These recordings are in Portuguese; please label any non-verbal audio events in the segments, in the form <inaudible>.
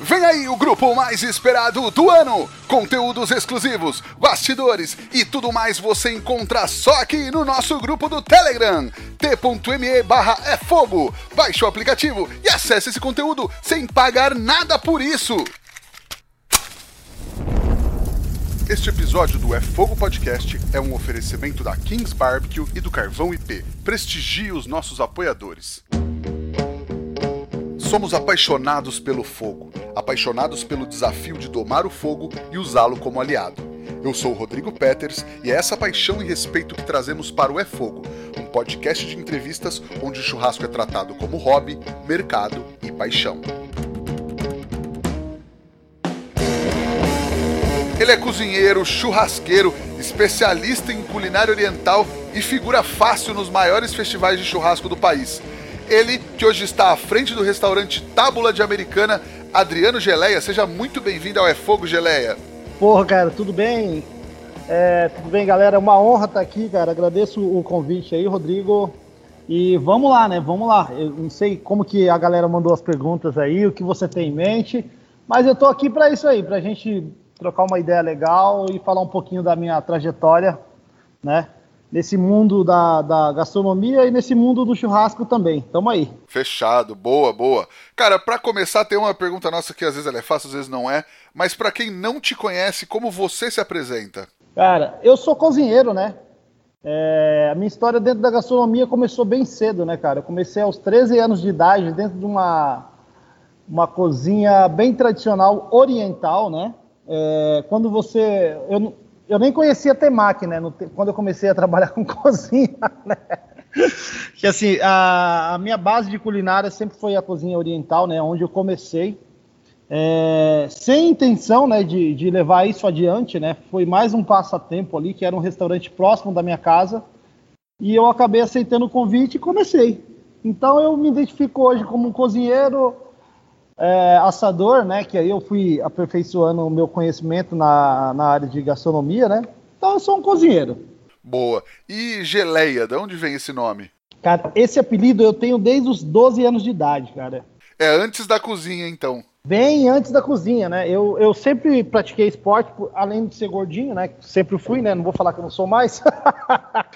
Vem aí o grupo mais esperado do ano! Conteúdos exclusivos, bastidores e tudo mais você encontra só aqui no nosso grupo do Telegram, t.me barra é fogo. Baixe o aplicativo e acesse esse conteúdo sem pagar nada por isso! Este episódio do É Fogo Podcast é um oferecimento da Kings Barbecue e do Carvão IP. Prestigie os nossos apoiadores. Somos apaixonados pelo fogo, apaixonados pelo desafio de domar o fogo e usá-lo como aliado. Eu sou o Rodrigo Peters e é essa paixão e respeito que trazemos para o É Fogo, um podcast de entrevistas onde o churrasco é tratado como hobby, mercado e paixão. Ele é cozinheiro, churrasqueiro, especialista em culinária oriental e figura fácil nos maiores festivais de churrasco do país. Ele, que hoje está à frente do restaurante Tábula de Americana, Adriano Geleia. Seja muito bem-vindo ao É Fogo, Geleia. Porra, cara, tudo bem? É, tudo bem, galera? É uma honra estar aqui, cara. Agradeço o convite aí, Rodrigo. E vamos lá, né? Vamos lá. Eu não sei como que a galera mandou as perguntas aí, o que você tem em mente, mas eu tô aqui para isso aí, pra gente trocar uma ideia legal e falar um pouquinho da minha trajetória, né? Nesse mundo da, da gastronomia e nesse mundo do churrasco também. Tamo aí. Fechado, boa, boa. Cara, para começar, tem uma pergunta nossa que às vezes ela é fácil, às vezes não é, mas para quem não te conhece, como você se apresenta? Cara, eu sou cozinheiro, né? É, a minha história dentro da gastronomia começou bem cedo, né, cara? Eu comecei aos 13 anos de idade dentro de uma, uma cozinha bem tradicional oriental, né? É, quando você. Eu, eu nem conhecia Temaki, né? No, quando eu comecei a trabalhar com <laughs> cozinha, né? Que assim, a, a, minha base de culinária sempre foi a cozinha oriental, né? Onde eu comecei. É, sem intenção né, de, de, levar isso adiante, né? Foi mais um passatempo ali, que era um restaurante próximo da minha casa. E eu acabei aceitando o convite e comecei. Então eu me identifico hoje como um cozinheiro é, assador, né? Que aí eu fui aperfeiçoando o meu conhecimento na, na área de gastronomia, né? Então eu sou um cozinheiro. Boa. E geleia, de onde vem esse nome? Cara, esse apelido eu tenho desde os 12 anos de idade, cara. É antes da cozinha, então. Bem antes da cozinha, né? Eu, eu sempre pratiquei esporte, além de ser gordinho, né? Sempre fui, né? Não vou falar que eu não sou mais.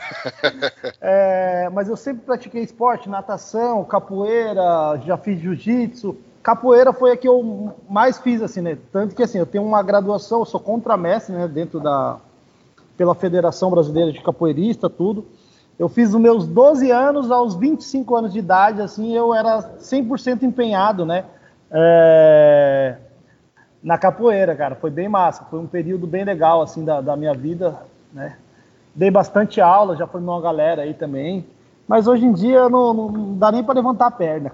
<laughs> é, mas eu sempre pratiquei esporte, natação, capoeira, já fiz jiu-jitsu capoeira foi a que eu mais fiz, assim, né? Tanto que, assim, eu tenho uma graduação, eu sou contramestre, né? Dentro da... pela Federação Brasileira de Capoeirista, tudo. Eu fiz os meus 12 anos aos 25 anos de idade, assim, eu era 100% empenhado, né? É... Na capoeira, cara. Foi bem massa. Foi um período bem legal, assim, da, da minha vida, né? Dei bastante aula, já formei uma galera aí também. Mas hoje em dia não, não dá nem para levantar a perna.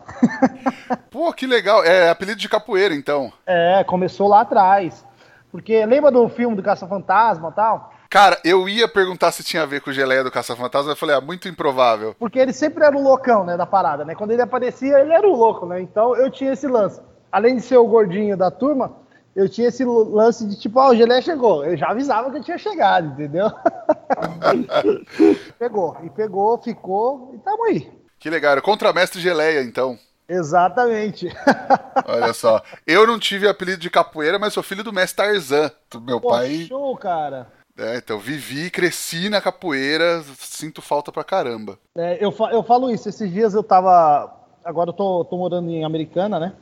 <laughs> Pô, que legal. É apelido de capoeira, então. É, começou lá atrás. Porque lembra do filme do Caça-Fantasma e tal? Cara, eu ia perguntar se tinha a ver com o geleia do Caça-Fantasma, eu falei, ah, muito improvável. Porque ele sempre era o loucão, né, da parada, né? Quando ele aparecia, ele era o louco, né? Então eu tinha esse lance. Além de ser o gordinho da turma, eu tinha esse lance de tipo, ah, o Gelé chegou. Eu já avisava que eu tinha chegado, entendeu? <laughs> pegou, e pegou, ficou, e tamo aí. Que legal, era contramestre Geleia, então. Exatamente. <laughs> Olha só, eu não tive apelido de capoeira, mas sou filho do mestre Tarzan, do meu Pô, pai. show, cara. É, então vivi, cresci na capoeira, sinto falta pra caramba. É, eu, eu falo isso, esses dias eu tava. Agora eu tô, tô morando em Americana, né?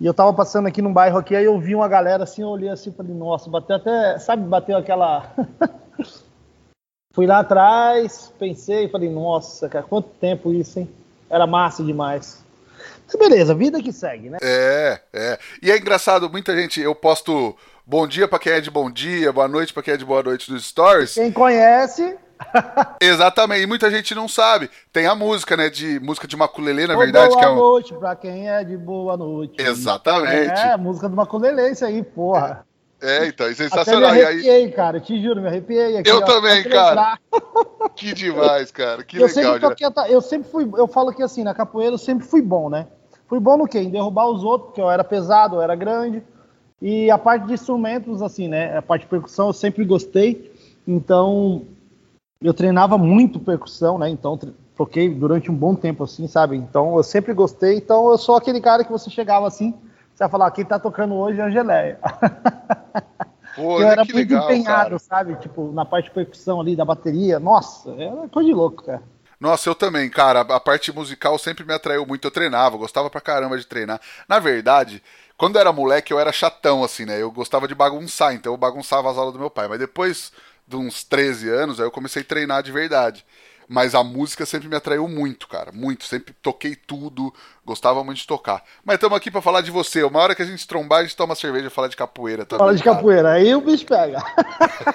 E eu tava passando aqui num bairro aqui, aí eu vi uma galera assim, eu olhei assim e falei, nossa, bateu até, sabe, bateu aquela. <laughs> Fui lá atrás, pensei, falei, nossa, cara, quanto tempo isso, hein? Era massa demais. Mas beleza, vida que segue, né? É, é. E é engraçado, muita gente, eu posto bom dia para quem é de bom dia, boa noite para quem é de boa noite nos stories. Quem conhece, <laughs> Exatamente, e muita gente não sabe. Tem a música, né? De música de maculelê, na verdade. Boa que é um... noite, pra quem é de boa noite. Exatamente. É, música do maculelê, isso aí, porra. É, então, é sensacional. Até me arrepiei, aí... cara, te juro, me arrepiei aqui. Eu ó, também, cara. <laughs> que demais, cara, que eu legal. Sempre toquei, eu sempre fui, eu falo que assim, na capoeira eu sempre fui bom, né? Fui bom no quê? Em derrubar os outros, porque eu era pesado, eu era grande. E a parte de instrumentos, assim, né? A parte de percussão eu sempre gostei. Então, eu treinava muito percussão, né? Então toquei durante um bom tempo assim, sabe? Então eu sempre gostei. Então eu sou aquele cara que você chegava assim, Você vai falar, quem tá tocando hoje é a Geleia. <laughs> Pô, eu era muito legal, empenhado, cara. sabe? Tipo, na parte de percussão ali da bateria. Nossa, era coisa de louco, cara. Nossa, eu também, cara. A parte musical sempre me atraiu muito. Eu treinava, gostava pra caramba de treinar. Na verdade, quando eu era moleque, eu era chatão, assim, né? Eu gostava de bagunçar, então eu bagunçava as aulas do meu pai. Mas depois de uns 13 anos, aí eu comecei a treinar de verdade. Mas a música sempre me atraiu muito, cara. Muito. Sempre toquei tudo. Gostava muito de tocar. Mas estamos aqui para falar de você. Uma hora que a gente trombar, a gente toma cerveja e fala de capoeira também. Fala de cara. capoeira, aí o bicho pega.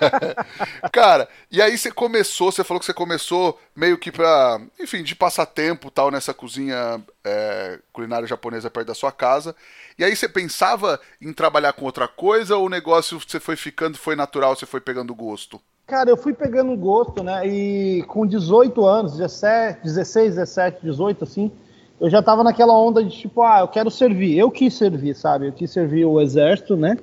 <laughs> cara, e aí você começou, você falou que você começou meio que pra, enfim, de passatempo tal, nessa cozinha é, culinária japonesa perto da sua casa. E aí você pensava em trabalhar com outra coisa ou o negócio você foi ficando, foi natural, você foi pegando gosto? Cara, eu fui pegando gosto, né? E com 18 anos, 17, 16, 17, 18, assim, eu já tava naquela onda de tipo, ah, eu quero servir. Eu quis servir, sabe? Eu quis servir o exército, né?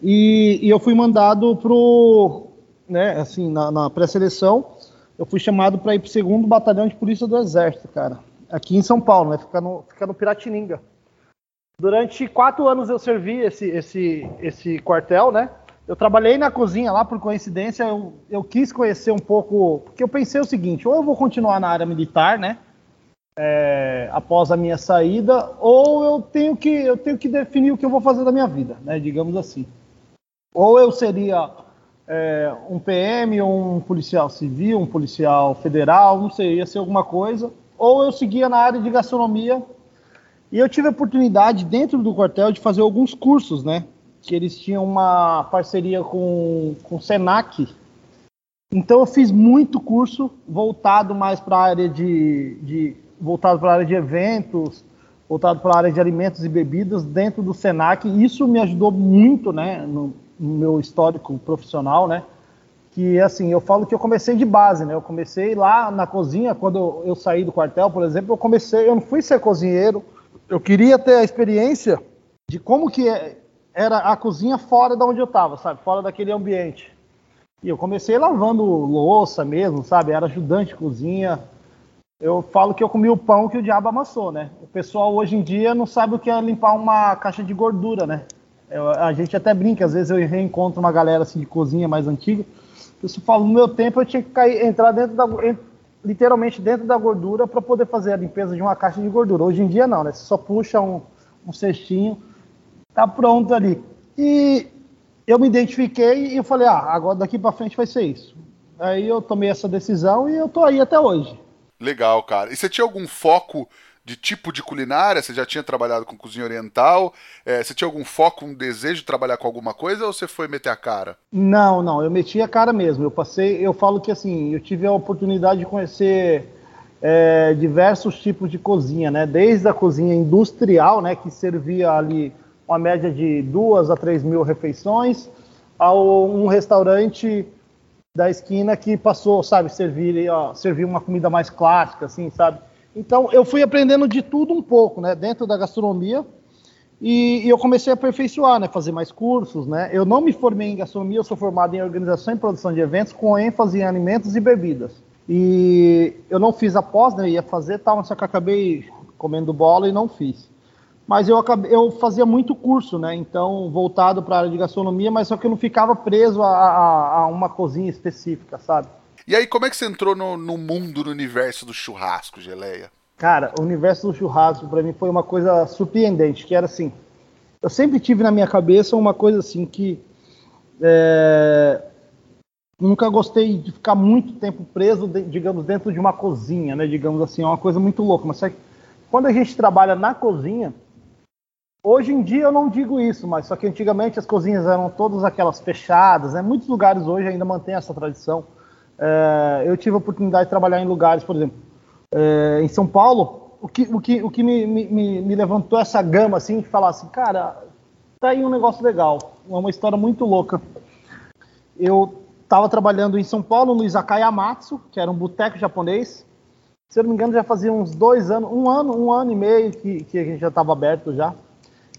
E, e eu fui mandado pro, né, assim, na, na pré-seleção, eu fui chamado para ir pro segundo batalhão de polícia do exército, cara. Aqui em São Paulo, né? Fica no, fica no Piratininga. Durante quatro anos eu servi esse, esse, esse quartel, né? Eu trabalhei na cozinha lá, por coincidência, eu, eu quis conhecer um pouco, porque eu pensei o seguinte, ou eu vou continuar na área militar, né? É, após a minha saída, ou eu tenho que eu tenho que definir o que eu vou fazer da minha vida, né? Digamos assim. Ou eu seria é, um PM, um policial civil, um policial federal, não sei, ia ser alguma coisa. Ou eu seguia na área de gastronomia. E eu tive a oportunidade dentro do quartel de fazer alguns cursos, né? Que eles tinham uma parceria com, com o Senac. Então eu fiz muito curso voltado mais para a área de, de voltado para a área de eventos, voltado para a área de alimentos e bebidas dentro do Senac. Isso me ajudou muito, né, no, no, meu histórico profissional, né? Que assim, eu falo que eu comecei de base, né? Eu comecei lá na cozinha, quando eu, eu saí do quartel, por exemplo, eu comecei, eu não fui ser cozinheiro, eu queria ter a experiência de como que era a cozinha fora da onde eu estava, sabe? Fora daquele ambiente. E eu comecei lavando louça mesmo, sabe? Era ajudante de cozinha, eu falo que eu comi o pão que o diabo amassou, né? O pessoal hoje em dia não sabe o que é limpar uma caixa de gordura, né? Eu, a gente até brinca, às vezes eu reencontro uma galera assim de cozinha mais antiga. Eu falo, no meu tempo eu tinha que cair, entrar dentro da literalmente dentro da gordura para poder fazer a limpeza de uma caixa de gordura. Hoje em dia não, né? Você só puxa um, um cestinho, tá pronto ali. E eu me identifiquei e eu falei, ah, agora daqui para frente vai ser isso. Aí eu tomei essa decisão e eu tô aí até hoje. Legal, cara. E você tinha algum foco de tipo de culinária? Você já tinha trabalhado com cozinha oriental? É, você tinha algum foco, um desejo de trabalhar com alguma coisa ou você foi meter a cara? Não, não, eu meti a cara mesmo. Eu passei, eu falo que assim, eu tive a oportunidade de conhecer é, diversos tipos de cozinha, né? Desde a cozinha industrial, né, que servia ali uma média de duas a três mil refeições, ao um restaurante da esquina que passou, sabe, servir, ó, servir uma comida mais clássica, assim, sabe? Então eu fui aprendendo de tudo um pouco, né, dentro da gastronomia e, e, eu comecei a aperfeiçoar, né, fazer mais cursos, né. Eu não me formei em gastronomia, eu sou formado em organização e produção de eventos com ênfase em alimentos e bebidas. E eu não fiz a pós, né, ia fazer tal, só que acabei comendo bola e não fiz mas eu, acabei, eu fazia muito curso, né? Então, voltado para a área de gastronomia, mas só que eu não ficava preso a, a, a, uma cozinha específica, sabe? E aí, como é que você entrou no, no mundo, no universo do churrasco, Geleia? Cara, o universo do churrasco para mim foi uma coisa surpreendente, que era assim, eu sempre tive na minha cabeça uma coisa assim que é, nunca gostei de ficar muito tempo preso, de, digamos, dentro de uma cozinha, né? Digamos assim, é uma coisa muito louca. Mas quando a gente trabalha na cozinha, Hoje em dia eu não digo isso, mas só que antigamente as cozinhas eram todas aquelas fechadas, né? Muitos lugares hoje ainda mantêm essa tradição. É, eu tive a oportunidade de trabalhar em lugares, por exemplo, é, em São Paulo, o que, o que, o que me, me, me levantou essa gama, assim, de falar assim, cara, tá aí um negócio legal, é uma história muito louca. Eu estava trabalhando em São Paulo, no Izakaya Matsu, que era um boteco japonês. Se eu não me engano, já fazia uns dois anos, um ano, um ano e meio que, que a gente já estava aberto já.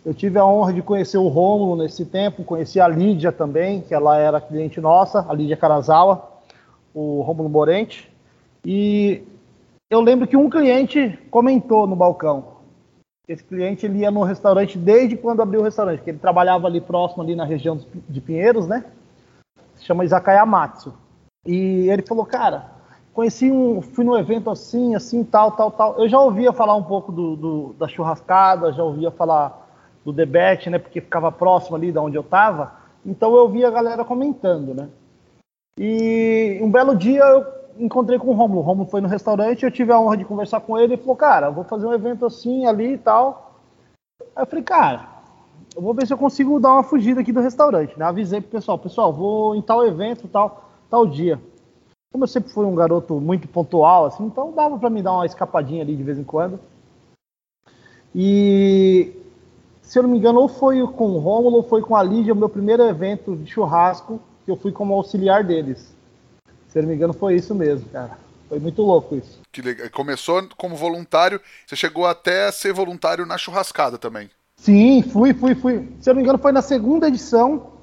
Eu tive a honra de conhecer o Rômulo nesse tempo, conheci a Lídia também, que ela era cliente nossa, a Lídia Carazawa, o Rômulo Morente. E eu lembro que um cliente comentou no balcão: Esse cliente ele ia no restaurante desde quando abriu o restaurante, que ele trabalhava ali próximo, ali na região de Pinheiros, né? Se chama Izakaya Matsu. E ele falou, cara, conheci um, fui num evento assim, assim, tal, tal, tal. Eu já ouvia falar um pouco do, do da churrascada, já ouvia falar do debate, né? Porque ficava próximo ali da onde eu estava. Então eu via a galera comentando, né? E um belo dia eu encontrei com o Romulo. O Romulo foi no restaurante, eu tive a honra de conversar com ele. Ele falou, cara, vou fazer um evento assim, ali e tal. Aí eu falei, cara, eu vou ver se eu consigo dar uma fugida aqui do restaurante. Né? Avisei pro pessoal, pessoal, vou em tal evento, tal, tal dia. Como eu sempre fui um garoto muito pontual, assim, então dava para me dar uma escapadinha ali de vez em quando. E se eu não me engano, ou foi com o Rômulo ou foi com a Lídia, o meu primeiro evento de churrasco, que eu fui como auxiliar deles. Se eu não me engano, foi isso mesmo, cara. Foi muito louco isso. Que legal. Começou como voluntário, você chegou até a ser voluntário na churrascada também. Sim, fui, fui, fui. Se eu não me engano, foi na segunda edição,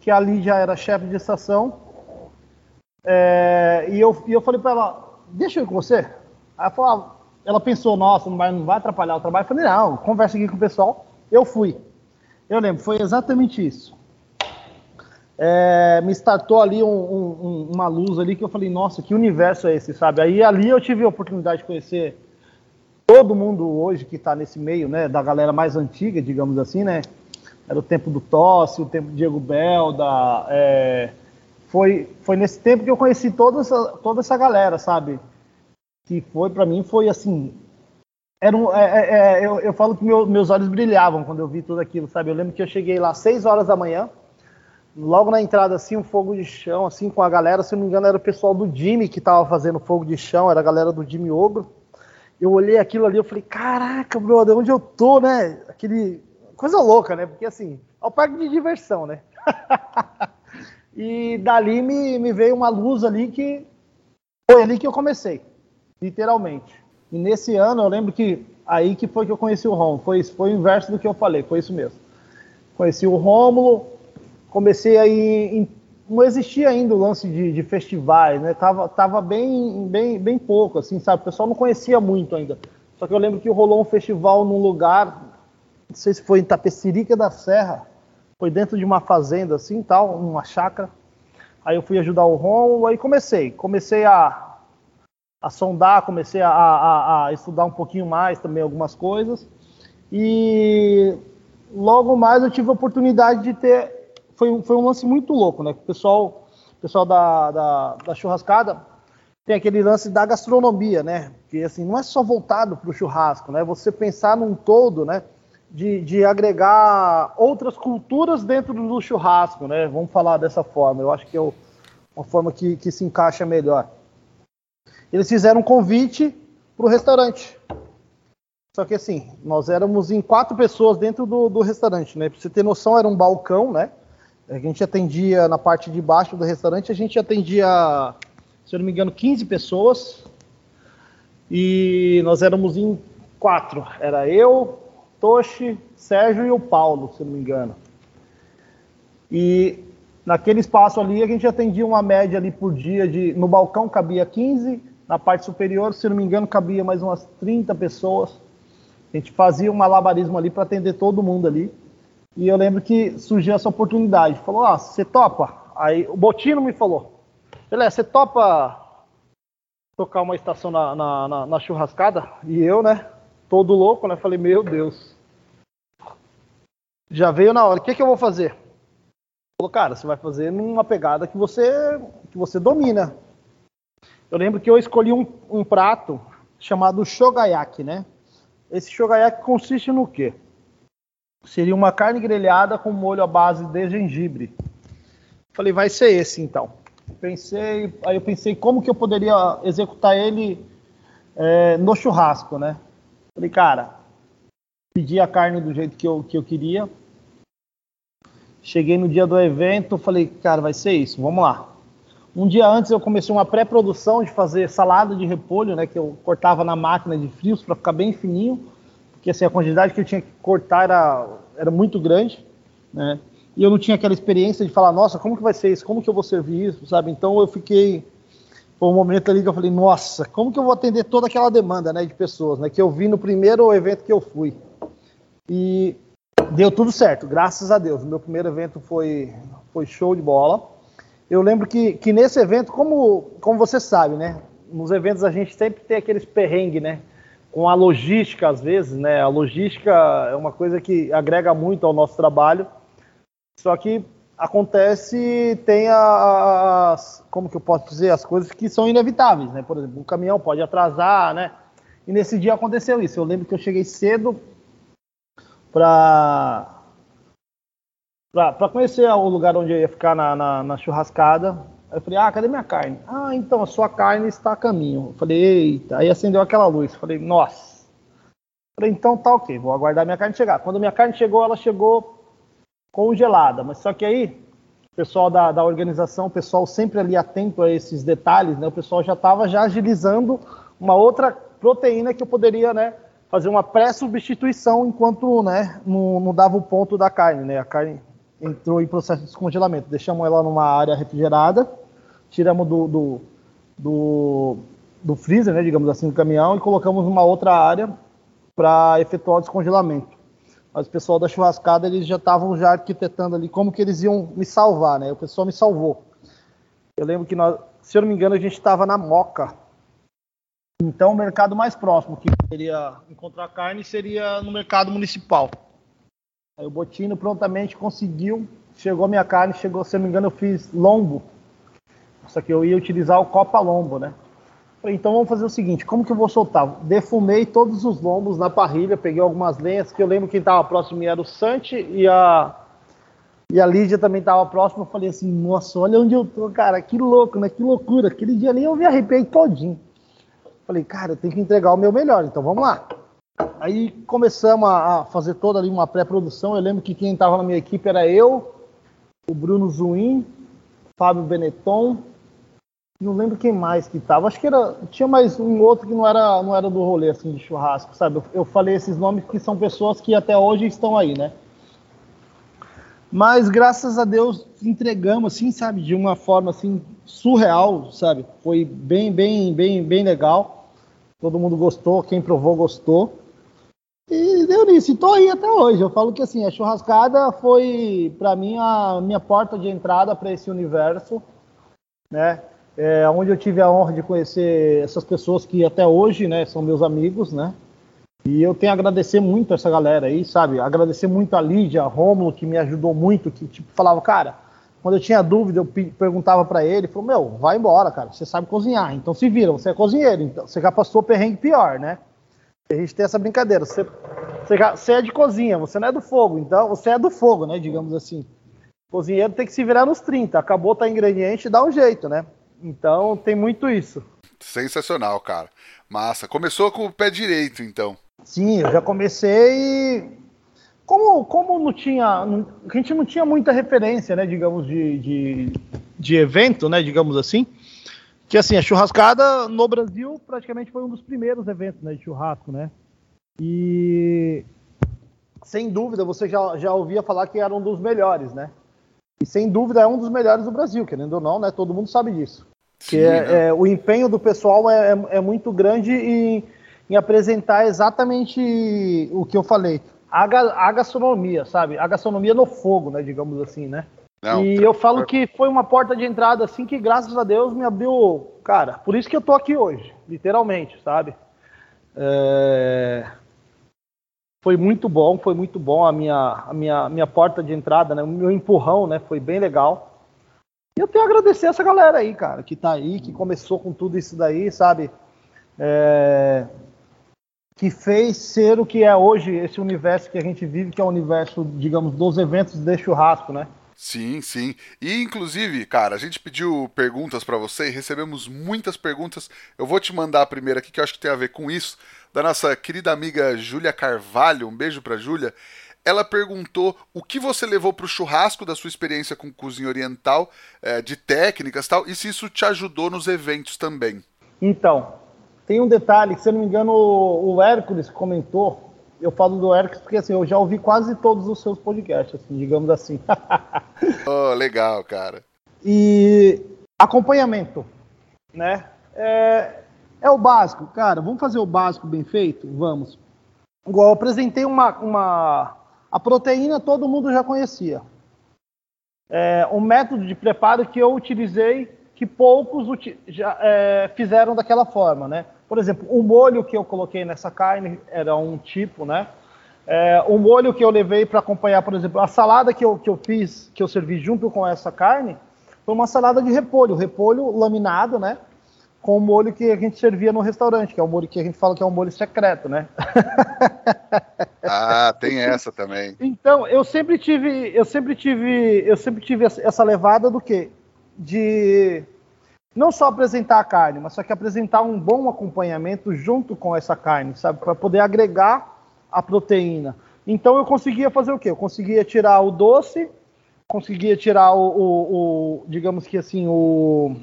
que a Lídia era chefe de estação. É, e, eu, e eu falei para ela, deixa eu ir com você. Aí ela, falou, ela pensou, nossa, não vai, não vai atrapalhar o trabalho. Eu falei, não, conversa aqui com o pessoal. Eu fui. Eu lembro, foi exatamente isso. É, me startou ali um, um, uma luz ali que eu falei, nossa, que universo é esse, sabe? Aí ali eu tive a oportunidade de conhecer todo mundo hoje que está nesse meio, né, da galera mais antiga, digamos assim, né? Era o tempo do Tosse, o tempo do Diego Belda, é, foi, foi nesse tempo que eu conheci toda essa, toda essa galera, sabe? Que foi, para mim, foi assim. Era um, é, é, é, eu, eu falo que meu, meus olhos brilhavam quando eu vi tudo aquilo, sabe? Eu lembro que eu cheguei lá às 6 horas da manhã, logo na entrada, assim, um fogo de chão, assim, com a galera. Se não me engano, era o pessoal do Jimmy que tava fazendo fogo de chão, era a galera do Jimmy Ogro. Eu olhei aquilo ali, eu falei, caraca, brother, onde eu tô, né? Aquele. Coisa louca, né? Porque assim, é o parque de diversão, né? <laughs> E dali me, me veio uma luz ali que foi ali que eu comecei, literalmente. E nesse ano eu lembro que aí que foi que eu conheci o Rômulo, foi, foi o inverso do que eu falei, foi isso mesmo. Conheci o Rômulo, comecei aí, não existia ainda o lance de, de, festivais, né? Tava, tava bem, bem, bem pouco, assim, sabe? O pessoal não conhecia muito ainda. Só que eu lembro que rolou um festival num lugar, não sei se foi em Tapecirica da Serra, foi dentro de uma fazenda assim, tal, uma chácara. Aí eu fui ajudar o Romulo, aí comecei, comecei a, a sondar, comecei a, a, a, estudar um pouquinho mais também algumas coisas. E logo mais eu tive a oportunidade de ter, foi, um, foi um lance muito louco, né? O pessoal, pessoal da, da, da churrascada tem aquele lance da gastronomia, né? Que assim, não é só voltado para o churrasco, né? Você pensar num todo, né? de, de agregar outras culturas dentro do churrasco, né? Vamos falar dessa forma. Eu acho que é uma forma que, que se encaixa melhor. Eles fizeram um convite para o restaurante. Só que assim, nós éramos em quatro pessoas dentro do, do restaurante, né? Para você ter noção, era um balcão, né? A gente atendia na parte de baixo do restaurante, a gente atendia, se eu não me engano, 15 pessoas. E nós éramos em quatro. Era eu, Toshi, Sérgio e o Paulo, se não me engano. E naquele espaço ali a gente atendia uma média ali por dia de no balcão cabia 15, na parte superior, se não me engano, cabia mais umas 30 pessoas. A gente fazia um malabarismo ali para atender todo mundo ali. E eu lembro que surgiu essa oportunidade. Falou: "Ah, você topa?" Aí o Botino me falou: "Beleza, você topa tocar uma estação na, na, na, na churrascada?" E eu, né, todo louco, né? Falei, meu Deus. Já veio na hora. O que, que eu vou fazer? Falou, cara, você vai fazer numa pegada que você que você domina. Eu lembro que eu escolhi um, um prato chamado shogayaki, né? Esse shogayaki consiste no quê? Seria uma carne grelhada com molho à base de gengibre. Falei, vai ser esse então. Pensei, aí eu pensei como que eu poderia executar ele é, no churrasco, né? Falei, cara, pedi a carne do jeito que eu, que eu queria. Cheguei no dia do evento, falei, cara, vai ser isso, vamos lá. Um dia antes eu comecei uma pré-produção de fazer salada de repolho, né, que eu cortava na máquina de frios para ficar bem fininho, porque assim, a quantidade que eu tinha que cortar era, era muito grande, né? E eu não tinha aquela experiência de falar, nossa, como que vai ser isso? Como que eu vou servir isso, sabe? Então eu fiquei foi um momento ali que eu falei, nossa, como que eu vou atender toda aquela demanda, né, de pessoas, né, que eu vi no primeiro evento que eu fui. E deu tudo certo, graças a Deus. O meu primeiro evento foi, foi show de bola. Eu lembro que, que nesse evento, como, como você sabe, né? Nos eventos a gente sempre tem aqueles perrengues, né? Com a logística, às vezes, né? A logística é uma coisa que agrega muito ao nosso trabalho. Só que acontece, tem as, como que eu posso dizer, as coisas que são inevitáveis, né? Por exemplo, o caminhão pode atrasar, né? E nesse dia aconteceu isso. Eu lembro que eu cheguei cedo para para conhecer o lugar onde eu ia ficar na, na, na, churrascada. Eu falei, ah, cadê minha carne? Ah, então a sua carne está a caminho. Eu falei, eita. Aí acendeu aquela luz. Eu falei, nossa. Eu falei, então tá ok, vou aguardar minha carne chegar. Quando minha carne chegou, ela chegou congelada. Mas só que aí, o pessoal da, da organização, o pessoal sempre ali atento a esses detalhes, né? O pessoal já estava já agilizando uma outra proteína que eu poderia, né? Fazer uma pré-substituição enquanto, né? Não, não dava o ponto da carne, né? A carne entrou em processo de descongelamento. Deixamos ela numa área refrigerada, tiramos do, do, do, do freezer, né? Digamos assim, do caminhão e colocamos numa outra área para efetuar o descongelamento mas o pessoal da churrascada eles já estavam já arquitetando ali como que eles iam me salvar, né? O pessoal me salvou. Eu lembro que nós, se eu não me engano, a gente estava na Moca. Então o mercado mais próximo que poderia encontrar carne seria no mercado municipal. Aí o Botino prontamente conseguiu, chegou a minha carne, chegou, se não me engano, eu fiz lombo. Só que eu ia utilizar o Copa Lombo, né? Falei, então vamos fazer o seguinte, como que eu vou soltar? Defumei todos os lombos na parrilha, peguei algumas lenhas, que eu lembro que estava próximo era o Sante e a, e a Lídia também estava próximo. Eu falei assim, nossa, olha onde eu tô, cara, que louco, né? Que loucura. Aquele dia ali eu me arrepiei todinho. Falei, cara, eu tenho que entregar o meu melhor, então vamos lá. Aí começamos a fazer toda ali uma pré-produção. Eu lembro que quem estava na minha equipe era eu, o Bruno Zuin, Fábio Benetton, não lembro quem mais que tava. Acho que era. Tinha mais um outro que não era, não era do rolê assim de churrasco, sabe? Eu, eu falei esses nomes que são pessoas que até hoje estão aí, né? Mas graças a Deus entregamos assim, sabe, de uma forma assim surreal, sabe? Foi bem, bem, bem, bem legal. Todo mundo gostou, quem provou gostou. E deu nisso, e tô aí até hoje. Eu falo que assim, a churrascada foi para mim a minha porta de entrada para esse universo, né? é, onde eu tive a honra de conhecer essas pessoas que até hoje, né, são meus amigos, né? E eu tenho a agradecer muito essa galera aí, sabe? Agradecer muito a Lídia, a Rômulo, que me ajudou muito, que tipo falava, cara, quando eu tinha dúvida, eu perguntava para ele, falou, meu, vai embora, cara, você sabe cozinhar, então se vira, você é cozinheiro, então você já passou perrengue pior, né? A gente tem essa brincadeira, você, você, você é de cozinha, você não é do fogo, então você é do fogo, né, digamos assim. cozinheiro tem que se virar nos 30, acabou tá ingrediente, dá um jeito, né? Então tem muito isso. Sensacional, cara. Massa. Começou com o pé direito, então. Sim, eu já comecei. Como, como não tinha. a gente não tinha muita referência, né, digamos, de, de, de evento, né, digamos assim. Que assim, a churrascada no Brasil praticamente foi um dos primeiros eventos né, de churrasco, né? E sem dúvida você já, já ouvia falar que era um dos melhores, né? E sem dúvida é um dos melhores do Brasil, querendo ou não, né? Todo mundo sabe disso. Sim, que é, né? é, o empenho do pessoal é, é, é muito grande em, em, apresentar exatamente o que eu falei. A, a, gastronomia, sabe? A gastronomia no fogo, né? Digamos assim, né? Não, e eu falo que foi uma porta de entrada assim que, graças a Deus, me abriu. Cara, por isso que eu tô aqui hoje, literalmente, sabe? É foi muito bom, foi muito bom a minha, a minha, minha porta de entrada, né? O meu empurrão, né? Foi bem legal. E eu tenho a agradecer essa galera aí, cara, que tá aí, que começou com tudo isso daí, sabe? É... Que fez ser o que é hoje esse universo que a gente vive, que é o universo, digamos, dos eventos de churrasco, né? Sim, sim. E inclusive, cara, a gente pediu perguntas para você e recebemos muitas perguntas. Eu vou te mandar a primeira aqui que eu acho que tem a ver com isso da nossa querida amiga Júlia Carvalho. Um beijo para Júlia. Ela perguntou o que você levou para o churrasco da sua experiência com cozinha oriental, é, de técnicas tal, e se isso te ajudou nos eventos também. Então, tem um detalhe se eu não me engano, o Hércules comentou. Eu falo do Hércules porque assim, eu já ouvi quase todos os seus podcasts, assim, digamos assim. <laughs> oh, legal, cara. E acompanhamento, né? É, é o básico, cara. Vamos fazer o básico bem feito? Vamos. igual eu apresentei uma, uma. A proteína todo mundo já conhecia. É, um método de preparo que eu utilizei que poucos já é, fizeram daquela forma, né? Por exemplo, o molho que eu coloquei nessa carne era um tipo, né? É, o molho que eu levei para acompanhar, por exemplo, a salada que eu, que eu fiz, que eu servi junto com essa carne, foi uma salada de repolho, repolho laminado, né? Com o molho que a gente servia no restaurante, que é o molho que a gente fala que é um molho secreto, né? <laughs> ah, tem essa também. Então, eu sempre tive, eu sempre tive, eu sempre tive essa levada do quê? De não só apresentar a carne, mas só que apresentar um bom acompanhamento junto com essa carne, sabe? Para poder agregar a proteína. Então eu conseguia fazer o quê? Eu conseguia tirar o doce, conseguia tirar o, o, o digamos que assim, o,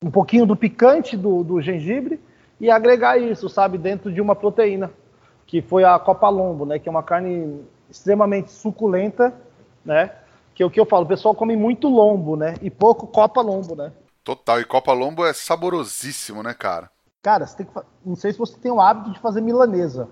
um pouquinho do picante do, do, gengibre e agregar isso, sabe, dentro de uma proteína, que foi a Copa Lombo, né? Que é uma carne extremamente suculenta, né? Que é o que eu falo, o pessoal come muito lombo, né? E pouco Copa Lombo, né? Total, e Copa Lombo é saborosíssimo, né, cara? Cara, você tem que. Não sei se você tem o hábito de fazer milanesa.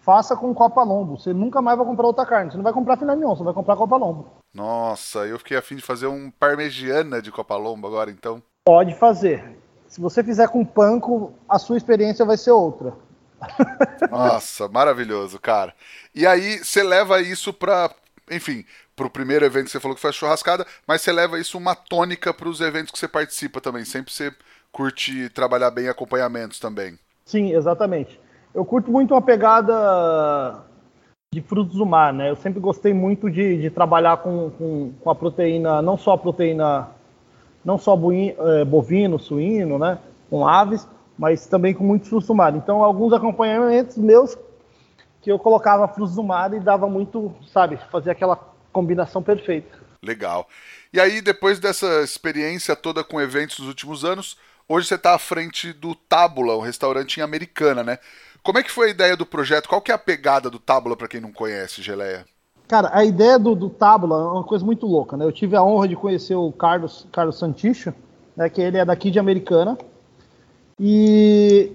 Faça com Copa Lombo. Você nunca mais vai comprar outra carne. Você não vai comprar filé mignon, você vai comprar Copa Lombo. Nossa, eu fiquei afim de fazer um parmegiana de Copa Lombo agora, então. Pode fazer. Se você fizer com panko, a sua experiência vai ser outra. <laughs> Nossa, maravilhoso, cara. E aí você leva isso pra, enfim, pro primeiro evento que você falou que foi a churrascada, mas você leva isso uma tônica para os eventos que você participa também. Sempre você curte trabalhar bem acompanhamentos também. Sim, exatamente. Eu curto muito uma pegada de frutos do mar, né? Eu sempre gostei muito de, de trabalhar com, com, com, a proteína, não só a proteína, não só é, bovino, suíno, né? Com aves, mas também com muitos frutos do mar. Então, alguns acompanhamentos meus que eu colocava frutos do mar e dava muito, sabe, fazia aquela combinação perfeita. Legal. E aí, depois dessa experiência toda com eventos dos últimos anos, hoje você está à frente do Tábula, um restaurante em Americana, né? Como é que foi a ideia do projeto? Qual que é a pegada do Tábula para quem não conhece, Geleia? Cara, a ideia do, do Tábula é uma coisa muito louca, né? Eu tive a honra de conhecer o Carlos, Carlos Santicho, né, que ele é daqui de Americana. E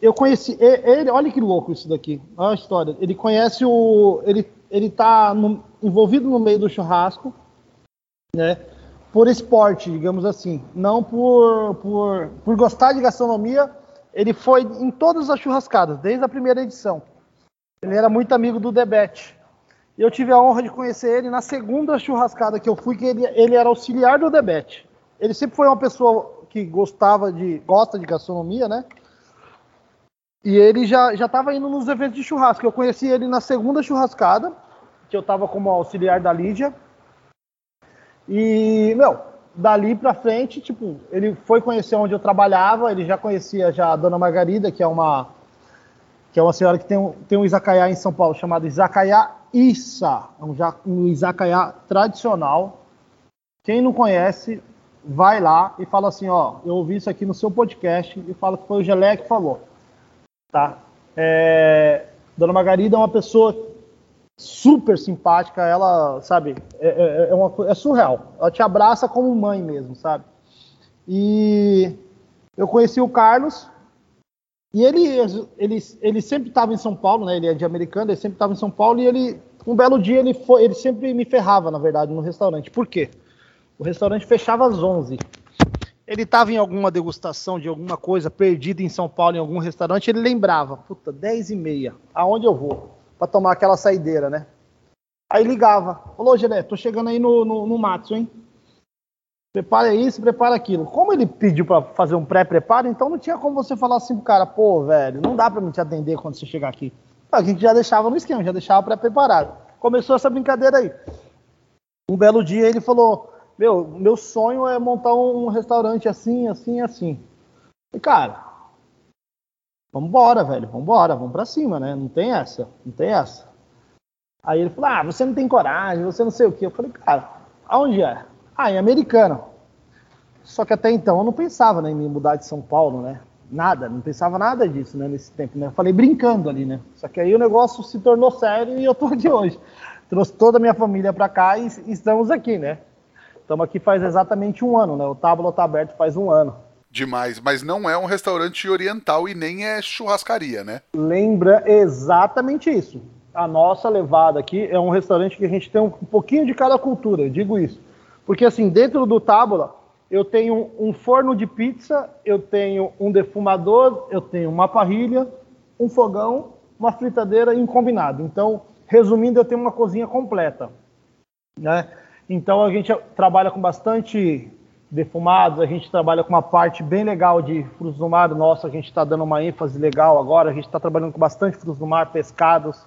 eu conheci ele, olha que louco isso daqui, olha a história. Ele conhece o, ele ele tá no, envolvido no meio do churrasco, né? Por esporte, digamos assim, não por, por, por gostar de gastronomia. Ele foi em todas as churrascadas, desde a primeira edição. Ele era muito amigo do Debete. E eu tive a honra de conhecer ele na segunda churrascada que eu fui, que ele, ele era auxiliar do Debete. Ele sempre foi uma pessoa que gostava de gosta de gastronomia, né? E ele já estava indo nos eventos de churrasco. Eu conheci ele na segunda churrascada, que eu estava como auxiliar da Lídia. E, meu, dali para frente, tipo, ele foi conhecer onde eu trabalhava, ele já conhecia já a Dona Margarida, que é uma que é uma senhora que tem um, tem um izakaya em São Paulo chamado Izakaya Issa, é um, um izakaya tradicional. Quem não conhece, vai lá e fala assim, ó, eu ouvi isso aqui no seu podcast e fala que foi o Gelé que falou. Tá? É, Dona Margarida é uma pessoa super simpática, ela, sabe, é, é, é, uma, é surreal. Ela te abraça como mãe mesmo, sabe? E eu conheci o Carlos, e ele, ele, ele sempre estava em São Paulo, né? Ele é de americano, ele sempre estava em São Paulo e ele, um belo dia, ele foi, ele sempre me ferrava, na verdade, no restaurante. Por quê? O restaurante fechava às 11 ele estava em alguma degustação de alguma coisa perdida em São Paulo, em algum restaurante, ele lembrava, puta, 10 e meia, aonde eu vou? Para tomar aquela saideira, né? Aí ligava, falou, Gelé, tô chegando aí no, no, no Matsu, hein? Prepara isso, prepara aquilo. Como ele pediu para fazer um pré-preparo, então não tinha como você falar assim pro cara, pô, velho, não dá para me te atender quando você chegar aqui. A gente já deixava no esquema, já deixava pré-preparado. Começou essa brincadeira aí. Um belo dia ele falou, meu, meu sonho é montar um restaurante assim, assim, assim. E, cara, vambora, velho, vambora, vamos pra cima, né? Não tem essa, não tem essa. Aí ele falou, ah, você não tem coragem, você não sei o quê. Eu falei, cara, aonde é? Ah, em Americana. Só que até então eu não pensava né, em me mudar de São Paulo, né? Nada, não pensava nada disso, né, nesse tempo, né? Eu falei brincando ali, né? Só que aí o negócio se tornou sério e eu tô aqui hoje. Trouxe toda a minha família para cá e estamos aqui, né? Estamos aqui faz exatamente um ano, né? O tábulo está aberto faz um ano. Demais, mas não é um restaurante oriental e nem é churrascaria, né? Lembra exatamente isso. A nossa levada aqui é um restaurante que a gente tem um pouquinho de cada cultura, eu digo isso. Porque assim, dentro do Tábula, eu tenho um forno de pizza, eu tenho um defumador, eu tenho uma parrilha, um fogão, uma fritadeira e um combinado. Então, resumindo, eu tenho uma cozinha completa, né? Então a gente trabalha com bastante defumados, a gente trabalha com uma parte bem legal de frutos do mar. Nossa, a gente está dando uma ênfase legal agora. A gente está trabalhando com bastante frutos do mar, pescados.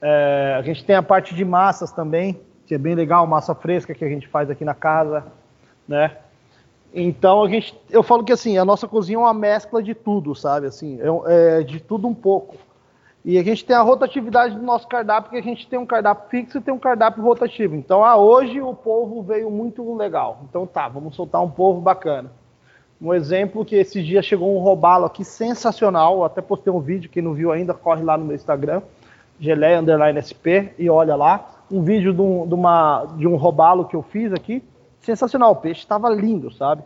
É, a gente tem a parte de massas também, que é bem legal, massa fresca que a gente faz aqui na casa, né? Então a gente, eu falo que assim, a nossa cozinha é uma mescla de tudo, sabe? Assim, é, é de tudo um pouco. E a gente tem a rotatividade do nosso cardápio, que a gente tem um cardápio fixo e tem um cardápio rotativo. Então, ah, hoje o povo veio muito legal. Então tá, vamos soltar um povo bacana. Um exemplo que esses dias chegou um robalo aqui sensacional. Eu até postei um vídeo, quem não viu ainda, corre lá no meu Instagram, Geleia Underline SP, e olha lá. Um vídeo de um, de uma, de um robalo que eu fiz aqui. Sensacional, o peixe estava lindo, sabe?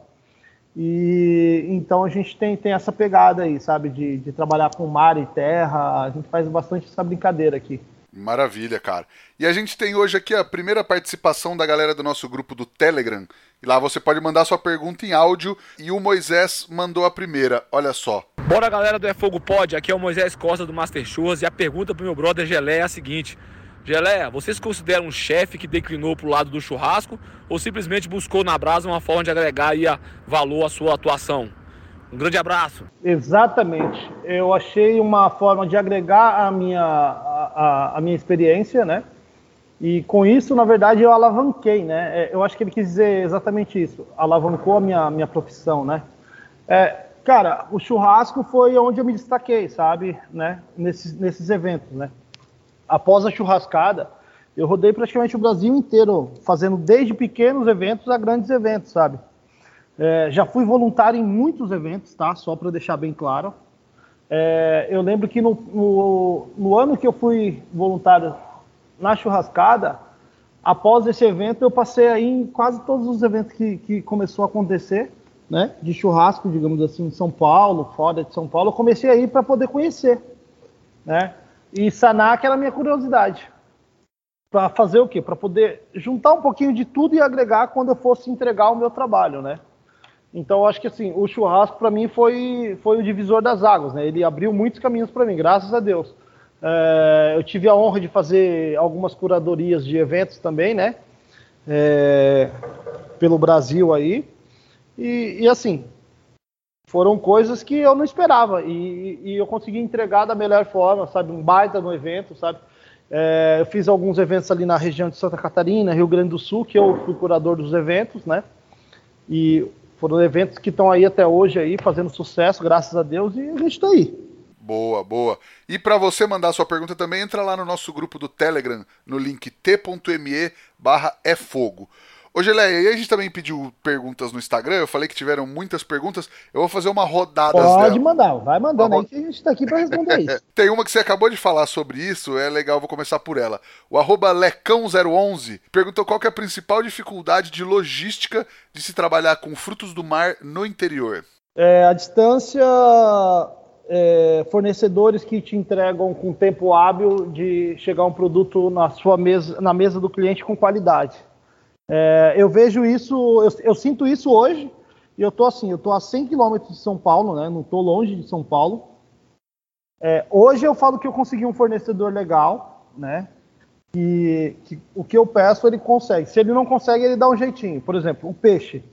E então a gente tem, tem essa pegada aí, sabe, de, de trabalhar com mar e terra. A gente faz bastante essa brincadeira aqui. Maravilha, cara. E a gente tem hoje aqui a primeira participação da galera do nosso grupo do Telegram. E lá você pode mandar sua pergunta em áudio e o Moisés mandou a primeira. Olha só. Bora, galera do É Fogo Pod. Aqui é o Moisés Costa do Master Churras e a pergunta pro meu brother Gelé é a seguinte: Geleia, vocês consideram um chefe que declinou para o lado do churrasco ou simplesmente buscou na brasa uma forma de agregar aí a valor à sua atuação? Um grande abraço. Exatamente. Eu achei uma forma de agregar a minha, a, a, a minha experiência, né? E com isso, na verdade, eu alavanquei, né? É, eu acho que ele quis dizer exatamente isso. Alavancou a minha, minha profissão, né? É, cara, o churrasco foi onde eu me destaquei, sabe? Né? Nesses, nesses eventos, né? Após a churrascada, eu rodei praticamente o Brasil inteiro, fazendo desde pequenos eventos a grandes eventos, sabe? É, já fui voluntário em muitos eventos, tá? Só para deixar bem claro. É, eu lembro que no, no, no, ano que eu fui voluntário na churrascada, após esse evento, eu passei aí em quase todos os eventos que, que começou a acontecer, né? De churrasco, digamos assim, em São Paulo, fora de São Paulo. Eu comecei aí para poder conhecer, né? E sanar aquela minha curiosidade. Para fazer o quê? Para poder juntar um pouquinho de tudo e agregar quando eu fosse entregar o meu trabalho, né? Então, acho que assim, o churrasco para mim foi, foi o divisor das águas, né? Ele abriu muitos caminhos para mim, graças a Deus. É, eu tive a honra de fazer algumas curadorias de eventos também, né? É, pelo Brasil aí. E, e, assim, foram coisas que eu não esperava e, e, eu consegui entregar da melhor forma, sabe? Um baita no evento, sabe? É, eu fiz alguns eventos ali na região de Santa Catarina, Rio Grande do Sul, que eu fui curador dos eventos, né? E foram eventos que estão aí até hoje aí fazendo sucesso, graças a Deus, e a gente está aí. Boa, boa. E para você mandar sua pergunta também, entra lá no nosso grupo do Telegram, no link t.me barra é fogo. Ô, Geleia, e a gente também pediu perguntas no Instagram, eu falei que tiveram muitas perguntas, eu vou fazer uma rodada Pode dela. mandar, vai mandando aí que a gente tá aqui para responder isso. <laughs> Tem uma que você acabou de falar sobre isso, é legal, vou começar por ela. O arroba Lecão011 perguntou qual é a principal dificuldade de logística de se trabalhar com frutos do mar no interior. É, a distância, é, fornecedores que te entregam com tempo hábil de chegar um produto na sua mesa, na mesa do cliente com qualidade. É, eu vejo isso, eu, eu, sinto isso hoje, e eu tô assim, eu tô a 100 quilômetros de São Paulo, né? Não tô longe de São Paulo. É, hoje eu falo que eu consegui um fornecedor legal, né? E que o que eu peço ele consegue. Se ele não consegue, ele dá um jeitinho. Por exemplo, o peixe.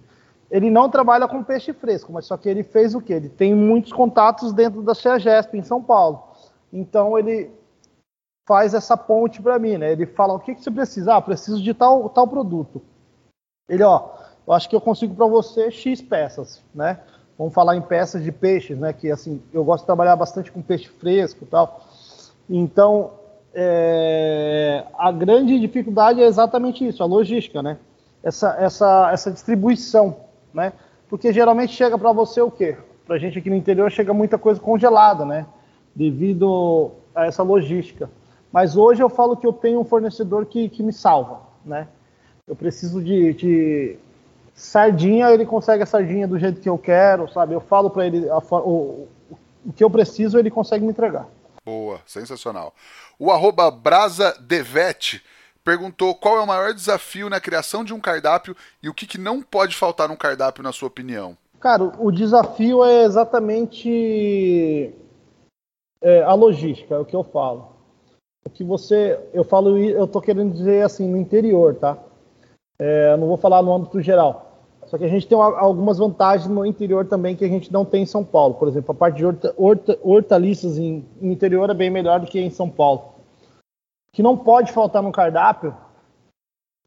Ele não trabalha com peixe fresco, mas só que ele fez o quê? Ele tem muitos contatos dentro da CEAGESP em São Paulo. Então ele faz essa ponte para mim, né? Ele fala: o que, que você precisa? Ah, preciso de tal, tal produto. Ele, ó, eu acho que eu consigo para você X peças, né? Vamos falar em peças de peixes, né? Que assim, eu gosto de trabalhar bastante com peixe fresco e tal. Então, é, a grande dificuldade é exatamente isso, a logística, né? Essa, essa, essa distribuição, né? Porque geralmente chega para você o quê? Para gente aqui no interior chega muita coisa congelada, né? Devido a essa logística. Mas hoje eu falo que eu tenho um fornecedor que, que me salva, né? Eu preciso de, de Sardinha, ele consegue a sardinha do jeito que eu quero, sabe? Eu falo para ele a, o, o que eu preciso, ele consegue me entregar. Boa, sensacional. O arroba Brasa Devete perguntou qual é o maior desafio na criação de um cardápio e o que, que não pode faltar num cardápio, na sua opinião. Cara, o desafio é exatamente é, a logística, é o que eu falo. O que você, eu falo, eu tô querendo dizer assim no interior, tá? É, não vou falar no âmbito geral. Só que a gente tem algumas vantagens no interior também que a gente não tem em São Paulo. Por exemplo, a parte de horta, horta, hortaliças em, no interior é bem melhor do que em São Paulo. Que não pode faltar no cardápio.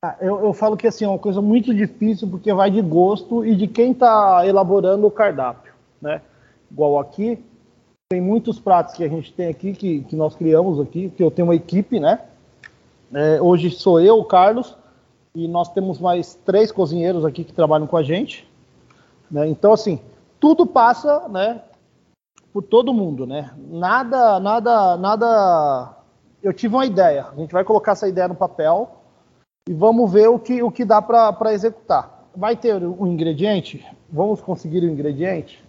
Ah, eu, eu falo que assim, é uma coisa muito difícil porque vai de gosto e de quem está elaborando o cardápio. Né? Igual aqui, tem muitos pratos que a gente tem aqui, que, que nós criamos aqui, que eu tenho uma equipe, né? É, hoje sou eu, o Carlos, e nós temos mais três cozinheiros aqui que trabalham com a gente. Né? Então, assim, tudo passa, né, por todo mundo, né? Nada, nada, nada. Eu tive uma ideia. A gente vai colocar essa ideia no papel e vamos ver o que, o que dá para executar. Vai ter o um ingrediente? Vamos conseguir o ingrediente?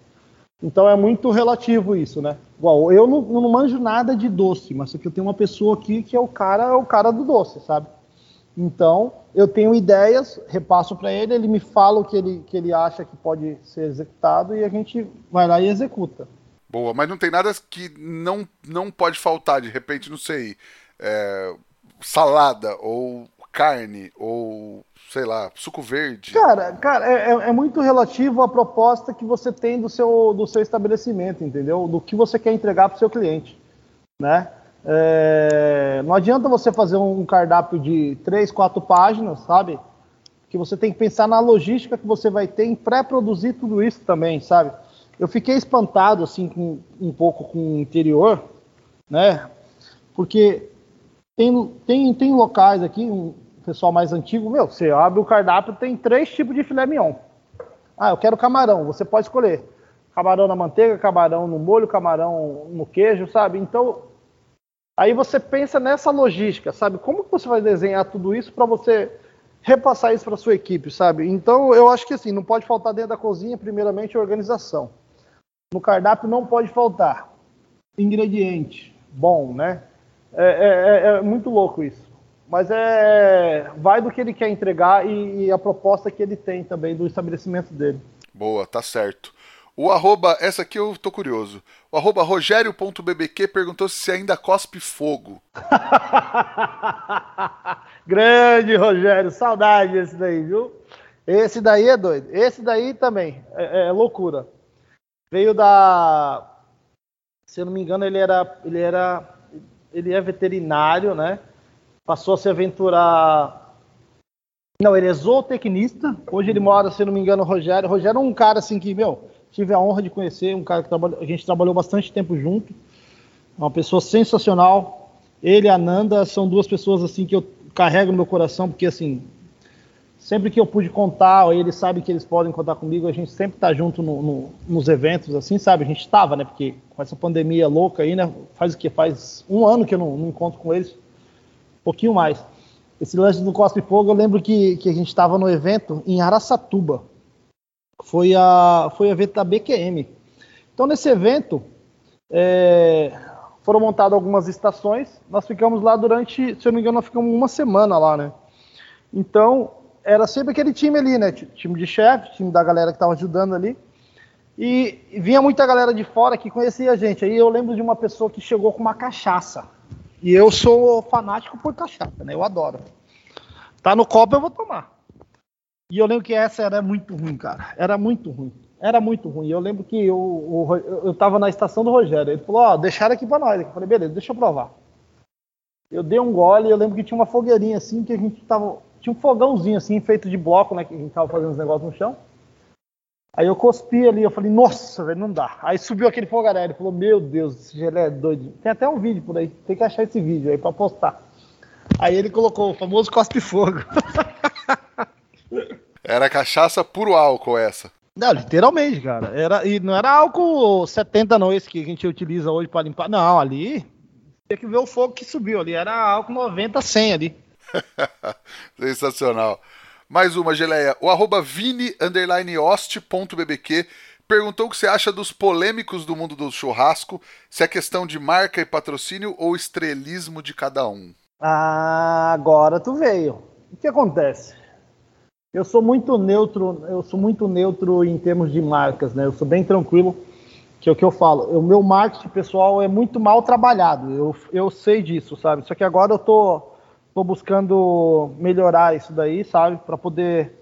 Então é muito relativo isso, né? Igual, eu não, não manjo nada de doce, mas aqui eu tenho uma pessoa aqui que é o cara, é o cara do doce, sabe? Então, eu tenho ideias, repasso para ele, ele me fala o que ele, que ele acha que pode ser executado e a gente vai lá e executa. Boa, mas não tem nada que não, não pode faltar, de repente, não sei, é, salada ou carne ou, sei lá, suco verde? Cara, cara é, é, é muito relativo à proposta que você tem do seu, do seu estabelecimento, entendeu? Do que você quer entregar para o seu cliente, né? É, não adianta você fazer um cardápio de três, quatro páginas, sabe? Que você tem que pensar na logística que você vai ter em pré-produzir tudo isso também, sabe? Eu fiquei espantado assim com, um pouco com o interior, né? Porque tem, tem, tem locais aqui, um pessoal mais antigo, meu, você abre o cardápio, tem três tipos de filé mignon. Ah, eu quero camarão, você pode escolher. Camarão na manteiga, camarão no molho, camarão no queijo, sabe? Então, Aí você pensa nessa logística, sabe? Como que você vai desenhar tudo isso para você repassar isso para sua equipe, sabe? Então, eu acho que assim, não pode faltar dentro da cozinha, primeiramente, organização. No cardápio não pode faltar ingrediente bom, né? É, é, é, é muito louco isso. Mas é vai do que ele quer entregar e, e a proposta que ele tem também do estabelecimento dele. Boa, tá certo. O arroba, essa aqui eu tô curioso. O arroba rogério.bbq perguntou se ainda cospe fogo. <laughs> Grande Rogério, saudade desse daí, viu? Esse daí é doido. Esse daí também é, é, loucura. Veio da, se eu não me engano, ele era, ele era, ele é veterinário, né? Passou a se aventurar. Não, ele é zootecnista. Hoje ele mora, se não me engano, Rogério. Rogério é um cara assim que, meu, tive a honra de conhecer um cara que trabalha, a gente trabalhou bastante tempo junto, uma pessoa sensacional. Ele e a Nanda são duas pessoas assim que eu carrego no meu coração, porque assim, sempre que eu pude contar, eles sabem que eles podem contar comigo, a gente sempre tá junto no, no, nos eventos, assim, sabe? A gente estava, né? Porque com essa pandemia louca aí, né? Faz o que? Faz um ano que eu não, não encontro com eles, pouquinho mais. Esse lance do Cospe Fogo, eu lembro que, que a gente estava no evento em Araçatuba foi a foi o evento da BQM. Então nesse evento é, foram montadas algumas estações. Nós ficamos lá durante, se eu não me engano, nós ficamos uma semana lá, né? Então era sempre aquele time ali, né? Time de chefe, time da galera que estava ajudando ali. E vinha muita galera de fora que conhecia a gente. Aí eu lembro de uma pessoa que chegou com uma cachaça. E eu sou fanático por cachaça, né? Eu adoro. Tá no copo, eu vou tomar. E eu lembro que essa era muito ruim, cara. Era muito ruim. Era muito ruim. Eu lembro que eu, eu, eu tava na estação do Rogério. Ele falou, ó, oh, deixaram aqui pra nós. Eu falei, beleza, deixa eu provar. Eu dei um gole eu lembro que tinha uma fogueirinha assim, que a gente tava. Tinha um fogãozinho assim, feito de bloco, né? Que a gente tava fazendo os negócios no chão. Aí eu cospi ali, eu falei, nossa, velho, não dá. Aí subiu aquele fogaré, ele falou, meu Deus, esse gelé é doido. Tem até um vídeo por aí, tem que achar esse vídeo aí pra postar. Aí ele colocou o famoso cospe-fogo. <laughs> Era cachaça puro álcool essa. Não, literalmente, cara. Era, e não era álcool 70 não, esse que a gente utiliza hoje para limpar. Não, ali tem que ver o fogo que subiu ali. Era álcool 90, 100 ali. <laughs> Sensacional. Mais uma, Geleia. O arroba vini_ost.bbq perguntou o que você acha dos polêmicos do mundo do churrasco, se é questão de marca e patrocínio ou estrelismo de cada um. Ah, agora tu veio. O que acontece? Eu sou muito neutro, eu sou muito neutro em termos de marcas, né? Eu sou bem tranquilo, que é o que eu falo. O meu marketing pessoal é muito mal trabalhado. Eu, eu sei disso, sabe? Só que agora eu tô, tô buscando melhorar isso daí, sabe? Para poder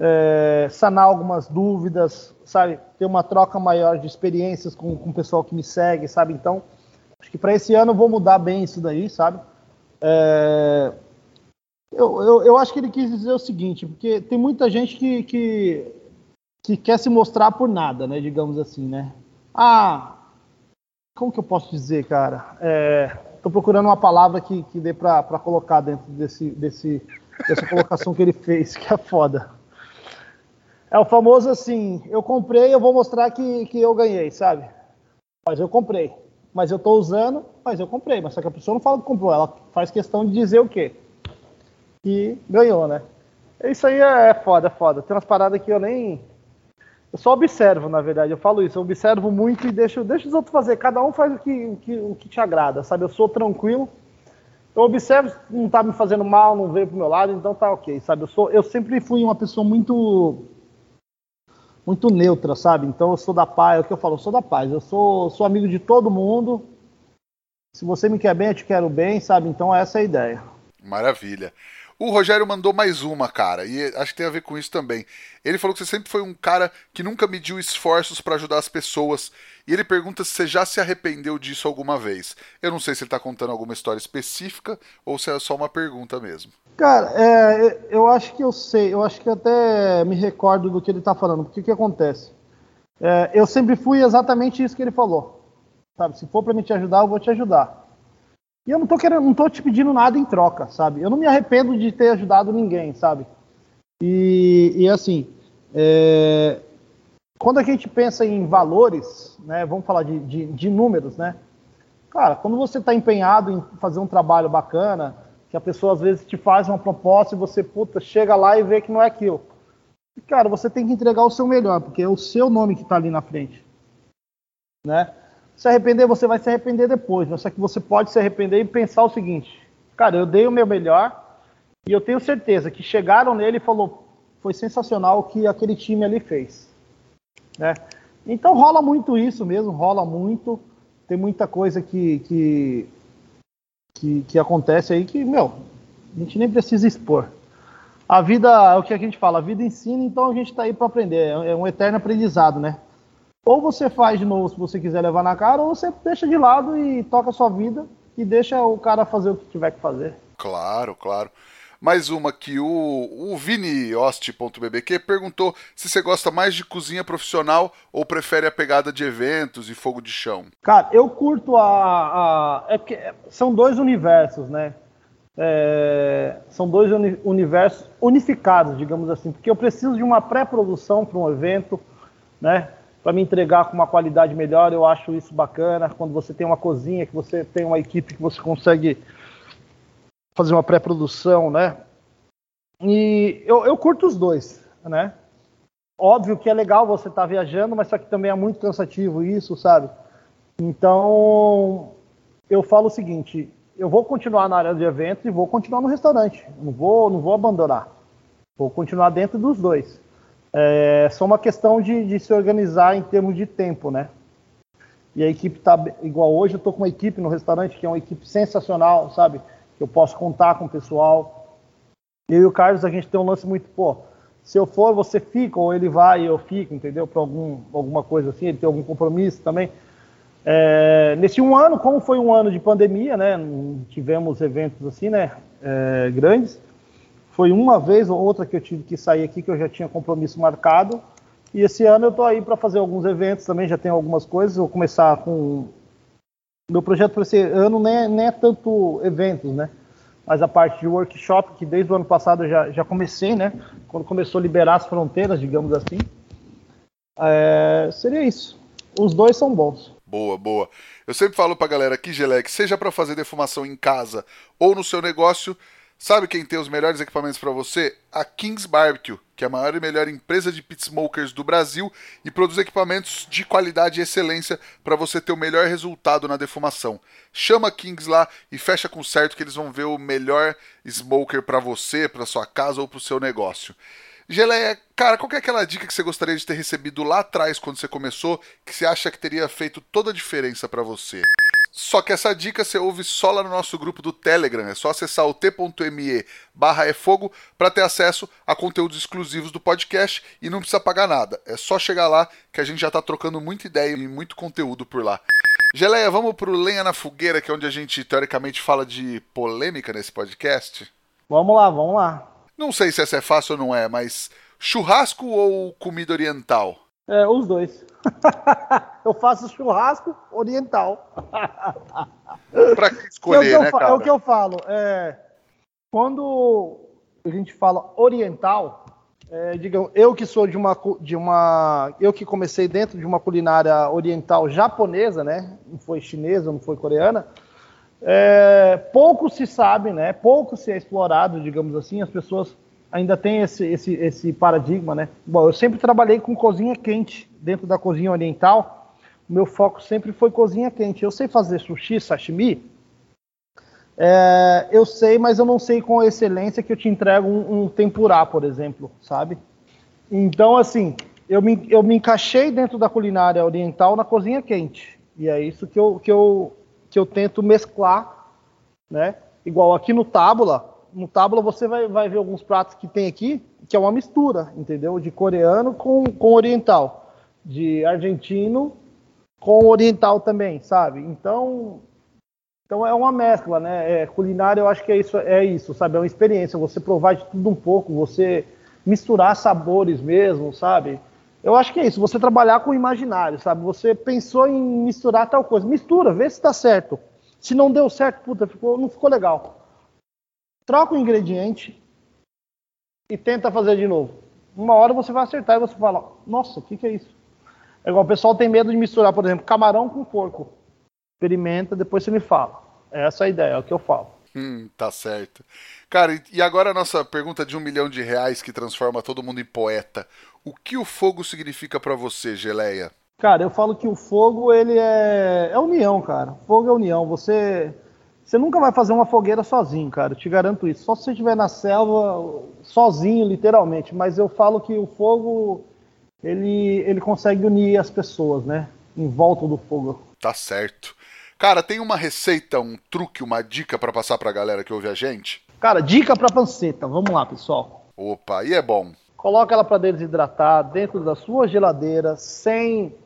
é, sanar algumas dúvidas, sabe? Ter uma troca maior de experiências com, com o pessoal que me segue, sabe? Então, acho que para esse ano eu vou mudar bem isso daí, sabe? É, eu, eu, eu, acho que ele quis dizer o seguinte, porque tem muita gente que, que, que quer se mostrar por nada, né? Digamos assim, né? Ah, como que eu posso dizer, cara? Estou é, procurando uma palavra que, que dê para colocar dentro desse, desse, dessa colocação que ele fez, que é foda. É o famoso assim, eu comprei, eu vou mostrar que, que eu ganhei, sabe? Mas eu comprei. Mas eu estou usando, mas eu comprei. Mas só que a pessoa não fala que comprou, ela faz questão de dizer o quê? Que ganhou, né? Isso aí é, é foda, é foda. Tem umas paradas que eu nem. Eu só observo, na verdade. Eu falo isso, eu observo muito e deixo, deixo os outros fazer. Cada um faz o que, o que, o que te agrada, sabe? Eu sou tranquilo. Eu observo, não tá me fazendo mal, não veio pro meu lado, então tá ok, sabe? Eu, sou, eu sempre fui uma pessoa muito muito neutra, sabe? Então eu sou da paz, é o que eu falo, eu sou da paz. Eu sou, sou amigo de todo mundo. Se você me quer bem, eu te quero bem, sabe? Então essa é a ideia. Maravilha. O Rogério mandou mais uma, cara, e acho que tem a ver com isso também. Ele falou que você sempre foi um cara que nunca mediu esforços para ajudar as pessoas. E ele pergunta se você já se arrependeu disso alguma vez. Eu não sei se ele tá contando alguma história específica ou se é só uma pergunta mesmo. Cara, é, eu acho que eu sei, eu acho que até me recordo do que ele tá falando, porque o que acontece? É, eu sempre fui exatamente isso que ele falou. Sabe, se for para me te ajudar, eu vou te ajudar. E eu não tô querendo, não tô te pedindo nada em troca, sabe? Eu não me arrependo de ter ajudado ninguém, sabe? E, e assim, é, quando a gente pensa em valores, né? Vamos falar de, de, de números, né? Cara, quando você está empenhado em fazer um trabalho bacana, que a pessoa às vezes te faz uma proposta e você, puta, chega lá e vê que não é aquilo. Cara, você tem que entregar o seu melhor, porque é o seu nome que está ali na frente. Né? Se arrepender, você vai se arrepender depois, mas só que você pode se arrepender e pensar o seguinte: cara, eu dei o meu melhor e eu tenho certeza que chegaram nele e falou, foi sensacional o que aquele time ali fez, né? Então rola muito isso mesmo, rola muito. Tem muita coisa que, que, que, que acontece aí que, meu, a gente nem precisa expor. A vida, é o que a gente fala, a vida ensina, então a gente está aí para aprender. É um eterno aprendizado, né? Ou você faz de novo se você quiser levar na cara, ou você deixa de lado e toca a sua vida e deixa o cara fazer o que tiver que fazer. Claro, claro. Mais uma que o, o perguntou se você gosta mais de cozinha profissional ou prefere a pegada de eventos e fogo de chão. Cara, eu curto a. a é porque são dois universos, né? É, são dois uni universos unificados, digamos assim, porque eu preciso de uma pré-produção para um evento, né? Para me entregar com uma qualidade melhor. Eu acho isso bacana. Quando você tem uma cozinha, que você tem uma equipe que você consegue fazer uma pré-produção, né? E eu, eu curto os dois, né? Óbvio que é legal você estar tá viajando, mas só que também é muito cansativo isso, sabe? Então, eu falo o seguinte: eu vou continuar na área de eventos e vou continuar no restaurante. Não vou, não vou abandonar. Vou continuar dentro dos dois. É só uma questão de, de, se organizar em termos de tempo, né? E a equipe tá igual hoje, eu tô com uma equipe no restaurante que é uma equipe sensacional, sabe? Que eu posso contar com o pessoal. Eu e o Carlos, a gente tem um lance muito, pô, se eu for, você fica, ou ele vai e eu fico, entendeu? Para algum, alguma coisa assim, ele tem algum compromisso também. É, nesse um ano, como foi um ano de pandemia, né? Tivemos eventos assim, né? É, grandes. Foi uma vez ou outra que eu tive que sair aqui, que eu já tinha compromisso marcado. E esse ano eu estou aí para fazer alguns eventos também, já tenho algumas coisas. Vou começar com. Meu projeto para esse ano nem é, nem é tanto eventos, né? Mas a parte de workshop, que desde o ano passado eu já, já comecei, né? Quando começou a liberar as fronteiras, digamos assim. É, seria isso. Os dois são bons. Boa, boa. Eu sempre falo pra galera aqui, Gelec, seja para fazer defumação em casa ou no seu negócio, Sabe quem tem os melhores equipamentos para você? A Kings Barbecue, que é a maior e melhor empresa de pit smokers do Brasil e produz equipamentos de qualidade e excelência para você ter o melhor resultado na defumação. Chama a Kings lá e fecha com certo que eles vão ver o melhor smoker para você, para sua casa ou para o seu negócio. Geleia, cara, qual é aquela dica que você gostaria de ter recebido lá atrás quando você começou, que você acha que teria feito toda a diferença para você? Só que essa dica você ouve só lá no nosso grupo do Telegram. É só acessar o t.me barra é fogo para ter acesso a conteúdos exclusivos do podcast e não precisa pagar nada. É só chegar lá que a gente já está trocando muita ideia e muito conteúdo por lá. Geleia, vamos pro Lenha na Fogueira, que é onde a gente teoricamente fala de polêmica nesse podcast? Vamos lá, vamos lá. Não sei se essa é fácil ou não é, mas churrasco ou comida oriental? É, os dois. Eu faço churrasco oriental. pra que escolher, é né, cara? É o que eu falo. É, quando a gente fala oriental, é, digamos, eu que sou de uma, de uma. Eu que comecei dentro de uma culinária oriental japonesa, né? Não foi chinesa, não foi coreana. É, pouco se sabe, né? Pouco se é explorado, digamos assim. As pessoas ainda têm esse, esse, esse paradigma, né? Bom, eu sempre trabalhei com cozinha quente dentro da cozinha oriental. O meu foco sempre foi cozinha quente. Eu sei fazer sushi, sashimi. É, eu sei, mas eu não sei com a excelência que eu te entrego um, um tempurá, por exemplo, sabe? Então, assim, eu me, eu me encaixei dentro da culinária oriental na cozinha quente. E é isso que eu, que eu, que eu tento mesclar, né? Igual aqui no Tábula, no Tábula você vai, vai ver alguns pratos que tem aqui, que é uma mistura, entendeu? De coreano com, com oriental, de argentino com oriental também, sabe? Então, então é uma mescla, né? É, culinária eu acho que é isso, é isso, sabe? É uma experiência, você provar de tudo um pouco, você misturar sabores mesmo, sabe? Eu acho que é isso, você trabalhar com o imaginário, sabe? Você pensou em misturar tal coisa, mistura, vê se está certo. Se não deu certo, puta, ficou, não ficou legal. Troca o ingrediente e tenta fazer de novo. Uma hora você vai acertar e você fala, nossa, o que, que é isso? É igual o pessoal tem medo de misturar, por exemplo, camarão com porco. Experimenta, depois você me fala. Essa é a ideia, é o que eu falo. Hum, tá certo. Cara, e agora a nossa pergunta de um milhão de reais que transforma todo mundo em poeta. O que o fogo significa para você, Geleia? Cara, eu falo que o fogo, ele é, é união, cara. Fogo é união. Você, você nunca vai fazer uma fogueira sozinho, cara. Eu te garanto isso. Só se você estiver na selva, sozinho, literalmente. Mas eu falo que o fogo, ele, ele consegue unir as pessoas, né? Em volta do fogo. Tá certo. Cara, tem uma receita, um truque, uma dica para passar pra galera que ouve a gente? Cara, dica pra panceta. Vamos lá, pessoal. Opa, aí é bom. Coloca ela para desidratar dentro da sua geladeira, sem.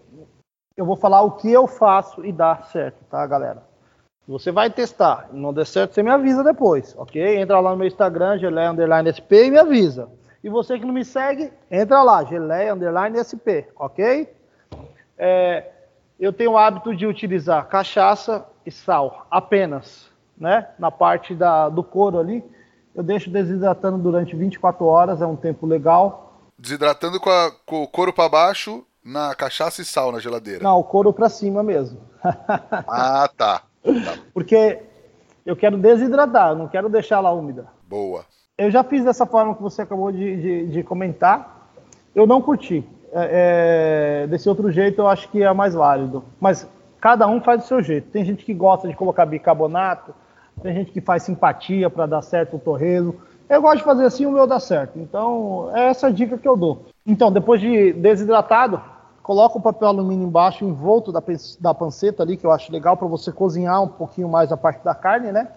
Eu vou falar o que eu faço e dá certo, tá, galera? Você vai testar, não der certo, você me avisa depois, ok? Entra lá no meu Instagram, Geleia Underline SP e me avisa. E você que não me segue, entra lá, Geleia Underline SP, ok? É, eu tenho o hábito de utilizar cachaça e sal apenas, né? Na parte da, do couro ali eu deixo desidratando durante 24 horas, é um tempo legal. Desidratando com, a, com o couro para baixo, na cachaça e sal na geladeira? Não, o couro para cima mesmo. <laughs> ah, tá. Porque eu quero desidratar, não quero deixar ela úmida. Boa. Eu já fiz dessa forma que você acabou de, de, de comentar. Eu não curti. É, é, desse outro jeito eu acho que é mais válido. Mas cada um faz do seu jeito. Tem gente que gosta de colocar bicarbonato, tem gente que faz simpatia para dar certo o torresmo. Eu gosto de fazer assim, o meu dá certo. Então, é essa a dica que eu dou. Então, depois de desidratado, coloca o papel alumínio embaixo, envolto da, da panceta ali, que eu acho legal para você cozinhar um pouquinho mais a parte da carne, né?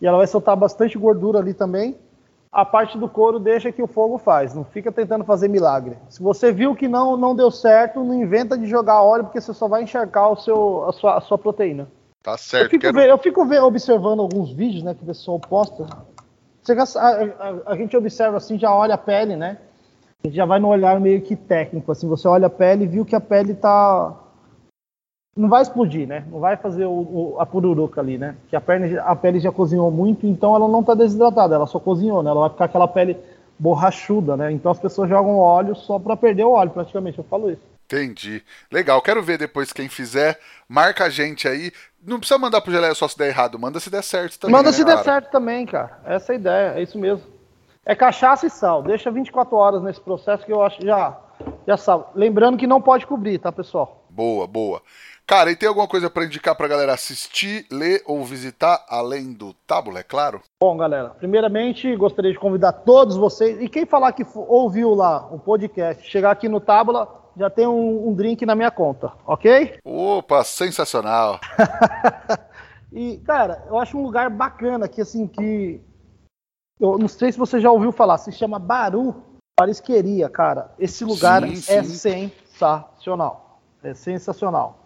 E ela vai soltar bastante gordura ali também. A parte do couro deixa que o fogo faz, não fica tentando fazer milagre. Se você viu que não, não deu certo, não inventa de jogar óleo, porque você só vai encharcar o seu, a, sua, a sua proteína. Tá certo. Eu fico, quero... ver, eu fico ver, observando alguns vídeos né, que o pessoal posta. Você, a, a, a, gente observa assim, já olha a pele, né? A gente já vai no olhar meio que técnico, assim, você olha a pele e viu que a pele tá. Não vai explodir, né? Não vai fazer o, o, a pururuca ali, né? Que a, perna, a pele já cozinhou muito, então ela não tá desidratada, ela só cozinhou, né? Ela vai ficar aquela pele borrachuda, né? Então as pessoas jogam óleo só para perder o óleo, praticamente, eu falo isso. Entendi. Legal, quero ver depois quem fizer. Marca a gente aí. Não precisa mandar pro Geleia só se der errado, manda se der certo também. Manda né, se der certo também, cara. Essa é a ideia, é isso mesmo. É cachaça e sal. Deixa 24 horas nesse processo que eu acho que já, já sabe. Lembrando que não pode cobrir, tá, pessoal? Boa, boa. Cara, e tem alguma coisa pra indicar pra galera assistir, ler ou visitar, além do Tábula, é claro? Bom, galera, primeiramente gostaria de convidar todos vocês. E quem falar que ouviu lá o podcast, chegar aqui no Tábula, já tem um, um drink na minha conta, ok? Opa, sensacional. <laughs> E, cara, eu acho um lugar bacana que, assim, que. Eu não sei se você já ouviu falar, se chama Baru Parisqueria, cara. Esse lugar Sim, é sim. sensacional. É sensacional.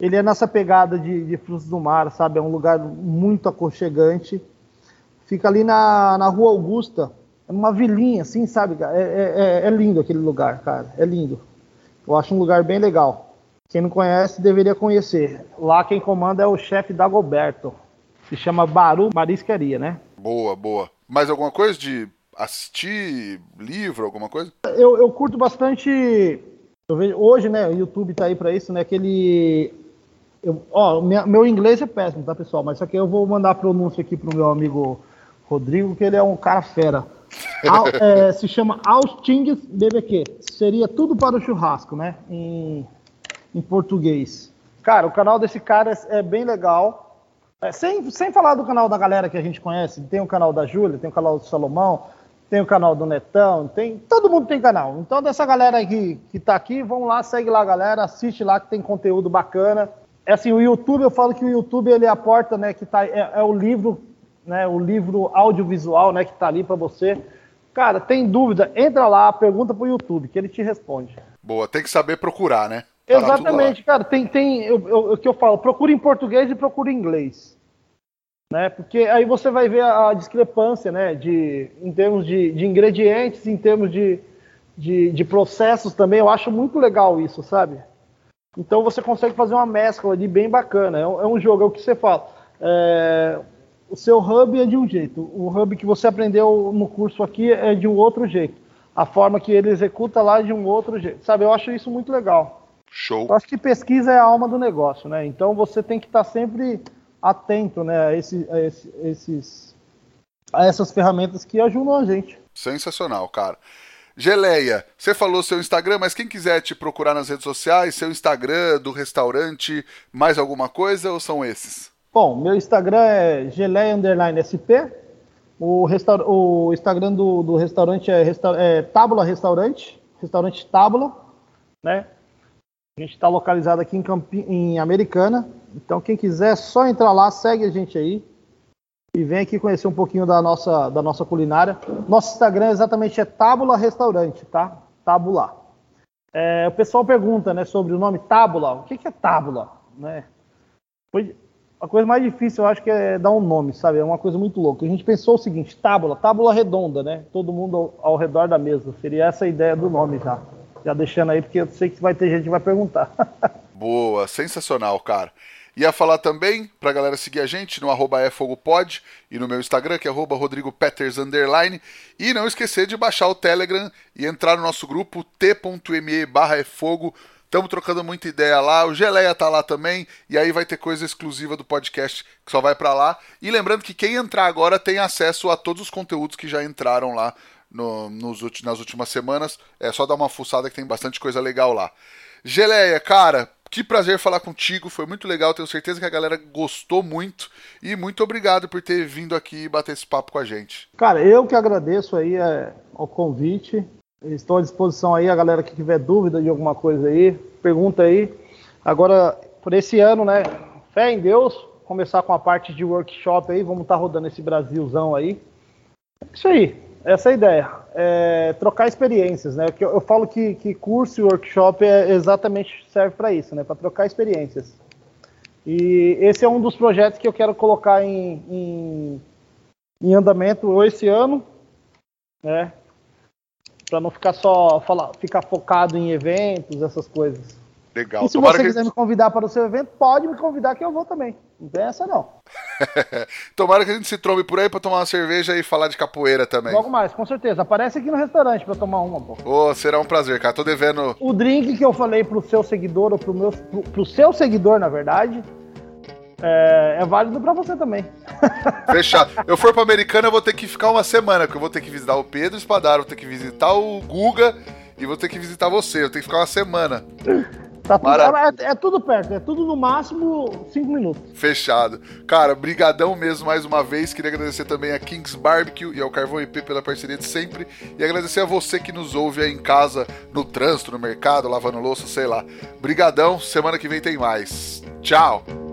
Ele é nessa pegada de, de frutos do mar, sabe? É um lugar muito aconchegante. Fica ali na, na Rua Augusta, é numa vilinha, assim, sabe? É, é- é- é lindo aquele lugar, cara. É lindo. Eu acho um lugar bem legal. Quem não conhece deveria conhecer. Lá quem comanda é o chefe Dagoberto. Se chama Baru Marisqueria, né? Boa, boa. Mais alguma coisa de assistir livro, alguma coisa? Eu, eu curto bastante. eu vejo- hoje, né? O YouTube tá aí pra isso, né? Aquele. eu- ó, minha- meu inglês é péssimo, tá, pessoal? Mas só que eu vou mandar a pronúncia aqui pro meu amigo Rodrigo, que ele é um cara fera. <laughs> Al- é, se chama Austingues BBQ. Seria tudo para o churrasco, né? Em, em português. Cara, o canal desse cara é, é bem legal. É, sem, sem falar do canal da galera que a gente conhece, tem o canal da Júlia, tem o canal do Salomão, tem o canal do Netão, tem. Todo mundo tem canal. Então, dessa galera que, que tá aqui, vamos lá, segue lá, galera, assiste lá que tem conteúdo bacana. É assim, o YouTube, eu falo que o YouTube ele é a porta, né? Que tá, é, é o livro, né? O livro audiovisual, né? Que tá ali para você. Cara, tem dúvida, entra lá, pergunta pro YouTube, que ele te responde. Boa, tem que saber procurar, né? Tá. Exatamente, cara. Tem, tem eu- eu- o que eu falo, procura em português e procura em inglês. Né? Porque aí você vai ver a, a discrepância, né? De, em termos de, de ingredientes, em termos de, de, de processos também. Eu acho muito legal isso, sabe? Então você consegue fazer uma mescla ali bem bacana. É um, é um jogo, é o que você fala. É, o seu hub é de um jeito, o hub que você aprendeu no curso aqui é de um outro jeito. A forma que ele executa lá é de um outro jeito. Sabe, eu acho isso muito legal. Show. Eu acho que pesquisa é a alma do negócio, né? Então você tem que estar sempre atento, né, a, esse- a esse- esses, a essas ferramentas que ajudam a gente. Sensacional, cara. Geleia, você falou seu Instagram, mas quem quiser te procurar nas redes sociais, seu Instagram do restaurante, mais alguma coisa ou são esses? Bom, meu Instagram é geleia underline SP. O, o Instagram do, do restaurante é, resta... é Tábula Restaurante, restaurante Tábula, né? A gente está localizado aqui em, Campi... em Americana. Então, quem quiser, é só entrar lá, segue a gente aí. E vem aqui conhecer um pouquinho da nossa, da nossa culinária. Nosso Instagram exatamente é Tábula Restaurante, tá? Tábula. É, o pessoal pergunta, né, sobre o nome Tábula. O que, que é Tábula, né? Foi a coisa mais difícil, eu acho que é dar um nome, sabe? É uma coisa muito louca. A gente pensou o seguinte: tábula, tábula redonda, né? Todo mundo ao, ao redor da mesa. Seria essa a ideia do nome já. Já deixando aí, porque eu sei que vai ter gente que vai perguntar. <laughs> Boa, sensacional, cara. Ia falar também pra galera seguir a gente no arroba efogopod e no meu Instagram, que é arroba rodrigopeters. E não esquecer de baixar o Telegram e entrar no nosso grupo t.me barra efogo. Estamos trocando muita ideia lá, o Geleia tá lá também, e aí vai ter coisa exclusiva do podcast que só vai pra lá. E lembrando que quem entrar agora tem acesso a todos os conteúdos que já entraram lá no- nos nas últimas semanas. É só dar uma fuçada que tem bastante coisa legal lá. Geleia, cara, que prazer falar contigo, foi muito legal, tenho certeza que a galera gostou muito e muito obrigado por ter vindo aqui bater esse papo com a gente. Cara, eu que agradeço aí é, ao convite. Estou à disposição aí, a galera que tiver dúvida de alguma coisa aí, pergunta aí. Agora, por esse ano, né? Fé em Deus, começar com a parte de workshop aí, vamos estar rodando esse Brasilzão aí. É Isso aí, essa é a ideia. É, trocar experiências, né? Eu, eu falo que, que curso e workshop é exatamente serve para isso, né? Para trocar experiências. E esse é um dos projetos que eu quero colocar em, em, em andamento esse ano, né? Para não ficar só falar, ficar focado em eventos, essas coisas. Legal. E se Tomara você quiser me convidar para o seu evento, pode me convidar que eu vou também. Não tem essa não. <laughs> Tomara que a gente se trombe por aí pra tomar uma cerveja e falar de capoeira também. Logo mais, com certeza. Aparece aqui no restaurante pra tomar uma, pô. Ô, será um prazer, cara. Tô devendo. O drink que eu falei pro seu seguidor, ou pro, meu, pro, pro seu seguidor, na verdade, é, é válido pra você também. <laughs> Fechado. Eu for pra Americana, eu vou ter que ficar uma semana, porque eu vou ter que visitar o Pedro Espadaro, vou ter que visitar o Guga e vou ter que visitar você. Eu tenho que ficar uma semana. Tá tudo, é, é, tudo perto, é tudo no máximo 5 minutos. Fechado. Cara, brigadão mesmo mais uma vez. Queria agradecer também a Kings Barbecue e ao Carvão IP pela parceria de sempre. E agradecer a você que nos ouve aí em casa, no trânsito, no mercado, lavando louça, sei lá. Brigadão, semana que vem tem mais. Tchau!